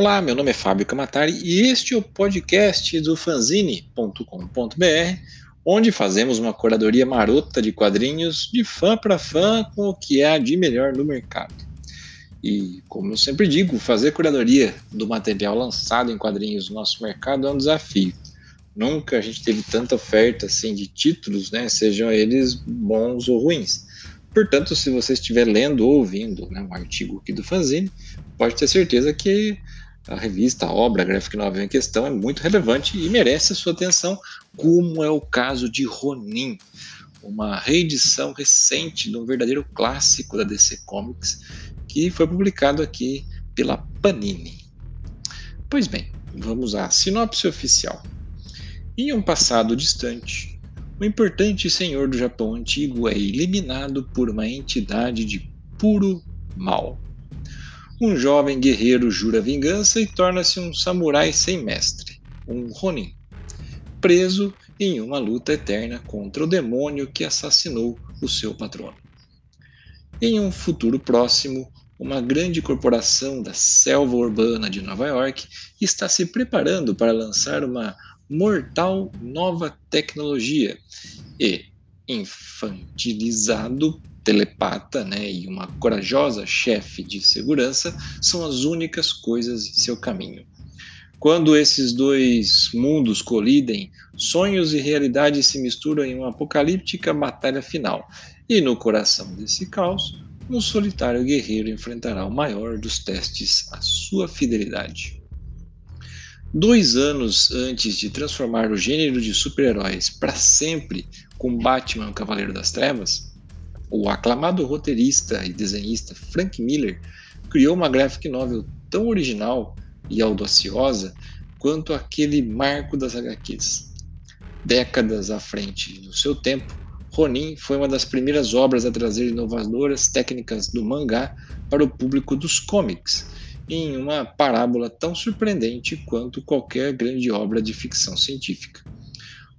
Olá, meu nome é Fábio Camatari e este é o podcast do fanzine.com.br, onde fazemos uma curadoria marota de quadrinhos de fã para fã com o que há de melhor no mercado. E, como eu sempre digo, fazer curadoria do material lançado em quadrinhos no nosso mercado é um desafio. Nunca a gente teve tanta oferta assim de títulos, né, sejam eles bons ou ruins. Portanto, se você estiver lendo ou ouvindo né, um artigo aqui do fanzine, pode ter certeza que a revista, a obra, a graphic novel em questão é muito relevante e merece a sua atenção, como é o caso de Ronin, uma reedição recente de um verdadeiro clássico da DC Comics, que foi publicado aqui pela Panini. Pois bem, vamos à sinopse oficial. Em um passado distante, o importante senhor do Japão antigo é eliminado por uma entidade de puro mal. Um jovem guerreiro jura vingança e torna-se um samurai sem mestre, um Ronin, preso em uma luta eterna contra o demônio que assassinou o seu patrono. Em um futuro próximo, uma grande corporação da selva urbana de Nova York está se preparando para lançar uma mortal nova tecnologia e infantilizado telepata né, e uma corajosa chefe de segurança são as únicas coisas em seu caminho. Quando esses dois mundos colidem, sonhos e realidade se misturam em uma apocalíptica batalha final, e no coração desse caos, um solitário guerreiro enfrentará o maior dos testes à sua fidelidade. Dois anos antes de transformar o gênero de super-heróis para sempre com Batman Cavaleiro das Trevas, o aclamado roteirista e desenhista Frank Miller criou uma graphic novel tão original e audaciosa quanto aquele marco das HQs. Décadas à frente do seu tempo, Ronin foi uma das primeiras obras a trazer inovadoras técnicas do mangá para o público dos comics em uma parábola tão surpreendente quanto qualquer grande obra de ficção científica.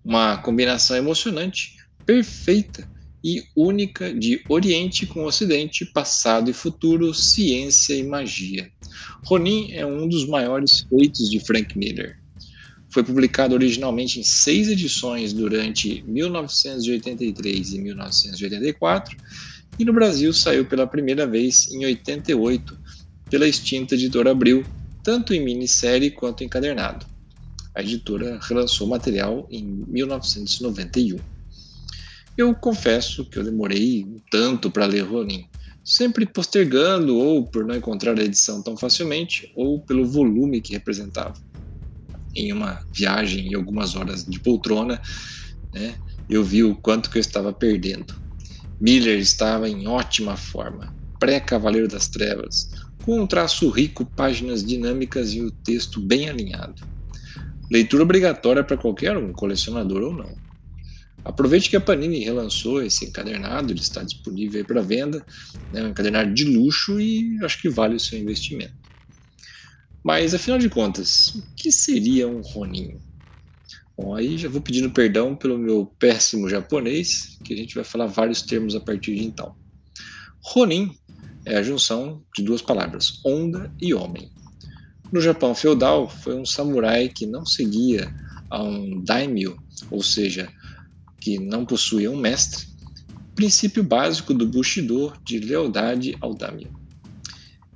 Uma combinação emocionante, perfeita e única de Oriente com Ocidente, passado e futuro, ciência e magia. Ronin é um dos maiores feitos de Frank Miller. Foi publicado originalmente em seis edições durante 1983 e 1984, e no Brasil saiu pela primeira vez em 88, pela extinta editora Abril, tanto em minissérie quanto encadernado. A editora relançou o material em 1991. Eu confesso que eu demorei um tanto para ler Ronin, sempre postergando ou por não encontrar a edição tão facilmente, ou pelo volume que representava. Em uma viagem e algumas horas de poltrona, né, eu vi o quanto que eu estava perdendo. Miller estava em ótima forma, pré-Cavaleiro das Trevas, com um traço rico, páginas dinâmicas e o texto bem alinhado. Leitura obrigatória para qualquer um, colecionador ou não. Aproveite que a Panini relançou esse encadernado, ele está disponível para venda, né, um encadernado de luxo e acho que vale o seu investimento. Mas afinal de contas, o que seria um Ronin? Bom, aí já vou pedindo perdão pelo meu péssimo japonês, que a gente vai falar vários termos a partir de então. Ronin é a junção de duas palavras, onda e homem. No Japão feudal, foi um samurai que não seguia a um daimyo, ou seja, que não possuía um mestre, princípio básico do Bushido de lealdade ao daimyo.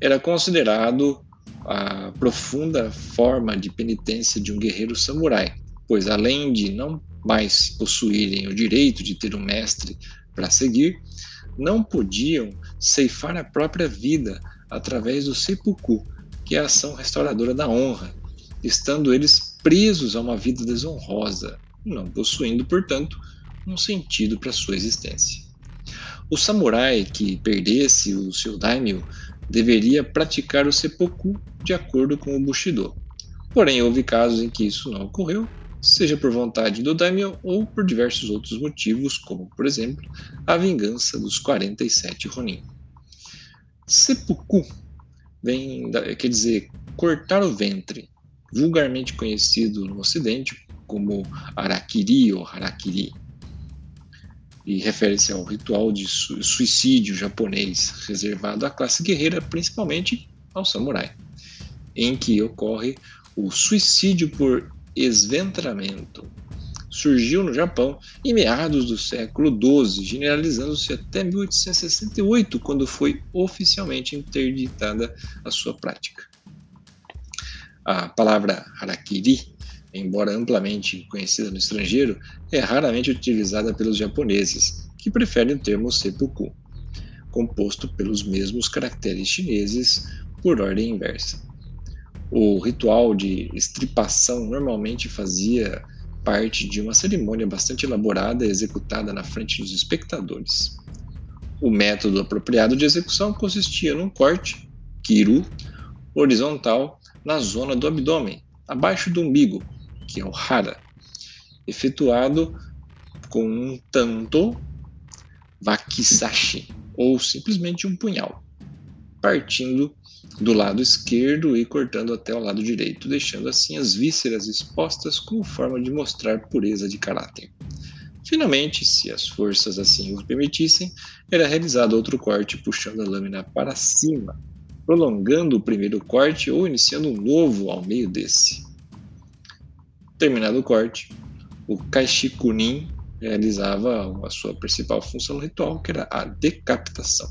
Era considerado a profunda forma de penitência de um guerreiro samurai, pois além de não mais possuírem o direito de ter um mestre para seguir, não podiam ceifar a própria vida através do seppuku, que é a ação restauradora da honra, estando eles presos a uma vida desonrosa, não possuindo, portanto, um sentido para sua existência. O samurai que perdesse o seu daimyo deveria praticar o seppuku de acordo com o Bushido. Porém, houve casos em que isso não ocorreu seja por vontade do daimyo ou por diversos outros motivos, como, por exemplo, a vingança dos 47 Ronin. Seppuku vem, quer dizer, cortar o ventre, vulgarmente conhecido no ocidente como arakiri ou harakiri, e refere-se ao ritual de suicídio japonês reservado à classe guerreira, principalmente ao samurai. em que ocorre o suicídio por esventramento. Surgiu no Japão em meados do século XII, generalizando-se até 1868, quando foi oficialmente interditada a sua prática. A palavra harakiri, embora amplamente conhecida no estrangeiro, é raramente utilizada pelos japoneses, que preferem o termo seppuku, composto pelos mesmos caracteres chineses por ordem inversa. O ritual de estripação normalmente fazia parte de uma cerimônia bastante elaborada executada na frente dos espectadores. O método apropriado de execução consistia num corte, kiru, horizontal na zona do abdômen, abaixo do umbigo, que é o hara, efetuado com um tanto wakizashi, ou simplesmente um punhal, partindo do lado esquerdo e cortando até o lado direito, deixando assim as vísceras expostas como forma de mostrar pureza de caráter. Finalmente, se as forças assim o permitissem, era realizado outro corte puxando a lâmina para cima, prolongando o primeiro corte ou iniciando um novo ao meio desse. Terminado o corte, o Kaishikunin realizava a sua principal função ritual, que era a decapitação.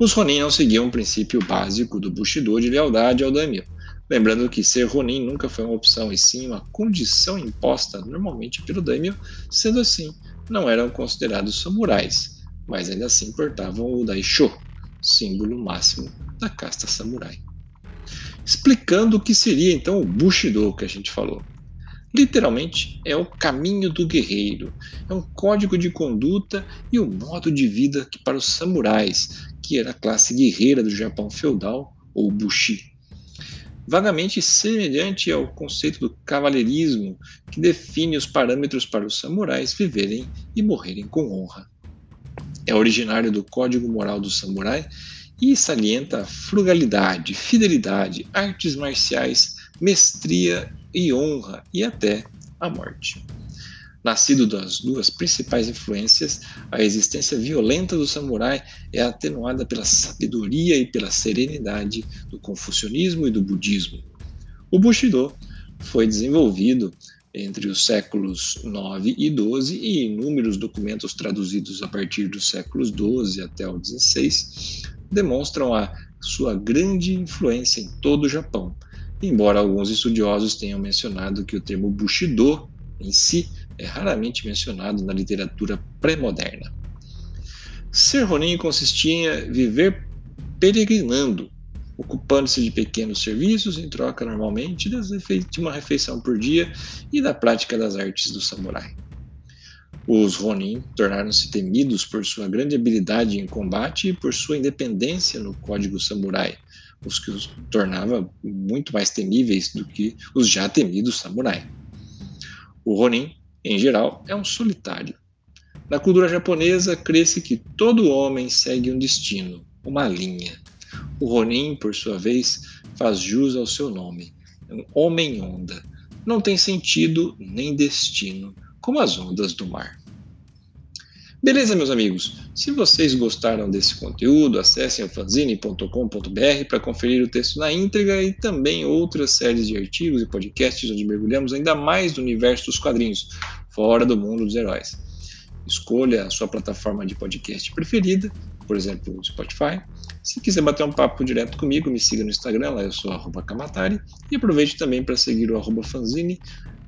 Os Ronin não seguiam o princípio básico do Bushido de lealdade ao daimyo, lembrando que ser Ronin nunca foi uma opção e sim uma condição imposta normalmente pelo daimyo, sendo assim, não eram considerados samurais, mas ainda assim portavam o daisho, símbolo máximo da casta samurai. Explicando o que seria então o Bushido que a gente falou. Literalmente, é o caminho do guerreiro, é um código de conduta e um modo de vida que para os samurais, que era a classe guerreira do Japão feudal, ou Bushi. Vagamente semelhante ao conceito do cavalheirismo, que define os parâmetros para os samurais viverem e morrerem com honra. É originário do código moral do samurai e salienta frugalidade, fidelidade, artes marciais, mestria e honra e até a morte. Nascido das duas principais influências, a existência violenta do samurai é atenuada pela sabedoria e pela serenidade do confucionismo e do budismo. O Bushido foi desenvolvido entre os séculos 9 e 12 e inúmeros documentos traduzidos a partir dos séculos 12 até o 16 demonstram a sua grande influência em todo o Japão, embora alguns estudiosos tenham mencionado que o termo Bushido em si é raramente mencionado na literatura pré-moderna. Ser Ronin consistia em viver peregrinando, ocupando-se de pequenos serviços em troca normalmente de uma refeição por dia e da prática das artes do samurai. Os Ronin tornaram-se temidos por sua grande habilidade em combate e por sua independência no código samurai, os que os tornava muito mais temíveis do que os já temidos samurai. O Ronin, em geral, é um solitário. Na cultura japonesa, crê-se que todo homem segue um destino, uma linha. O Ronin, por sua vez, faz jus ao seu nome, um homem-onda. Não tem sentido nem destino, como as ondas do mar. Beleza, meus amigos? Se vocês gostaram desse conteúdo, acessem o fanzine.com.br para conferir o texto na íntegra e também outras séries de artigos e podcasts onde mergulhamos ainda mais no universo dos quadrinhos, fora do mundo dos heróis. Escolha a sua plataforma de podcast preferida, por exemplo, o Spotify. Se quiser bater um papo direto comigo, me siga no Instagram, lá eu sou arroba Kamatari, e aproveite também para seguir o arroba fanzine,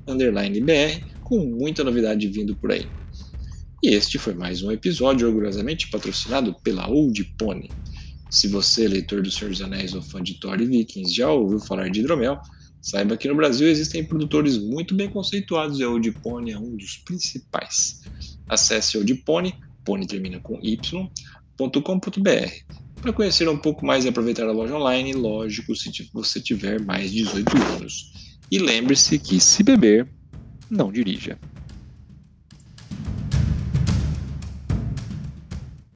BR, com muita novidade vindo por aí. E este foi mais um episódio orgulhosamente patrocinado pela Old Pony. Se você, leitor do Senhor dos Anéis ou fã de Thor e Vikings, já ouviu falar de hidromel, saiba que no Brasil existem produtores muito bem conceituados e a Old Pony é um dos principais. Acesse Old Pony, Pony termina com y.com.br para conhecer um pouco mais e aproveitar a loja online, lógico, se você tiver mais de 18 anos. E lembre-se que se beber, não dirija.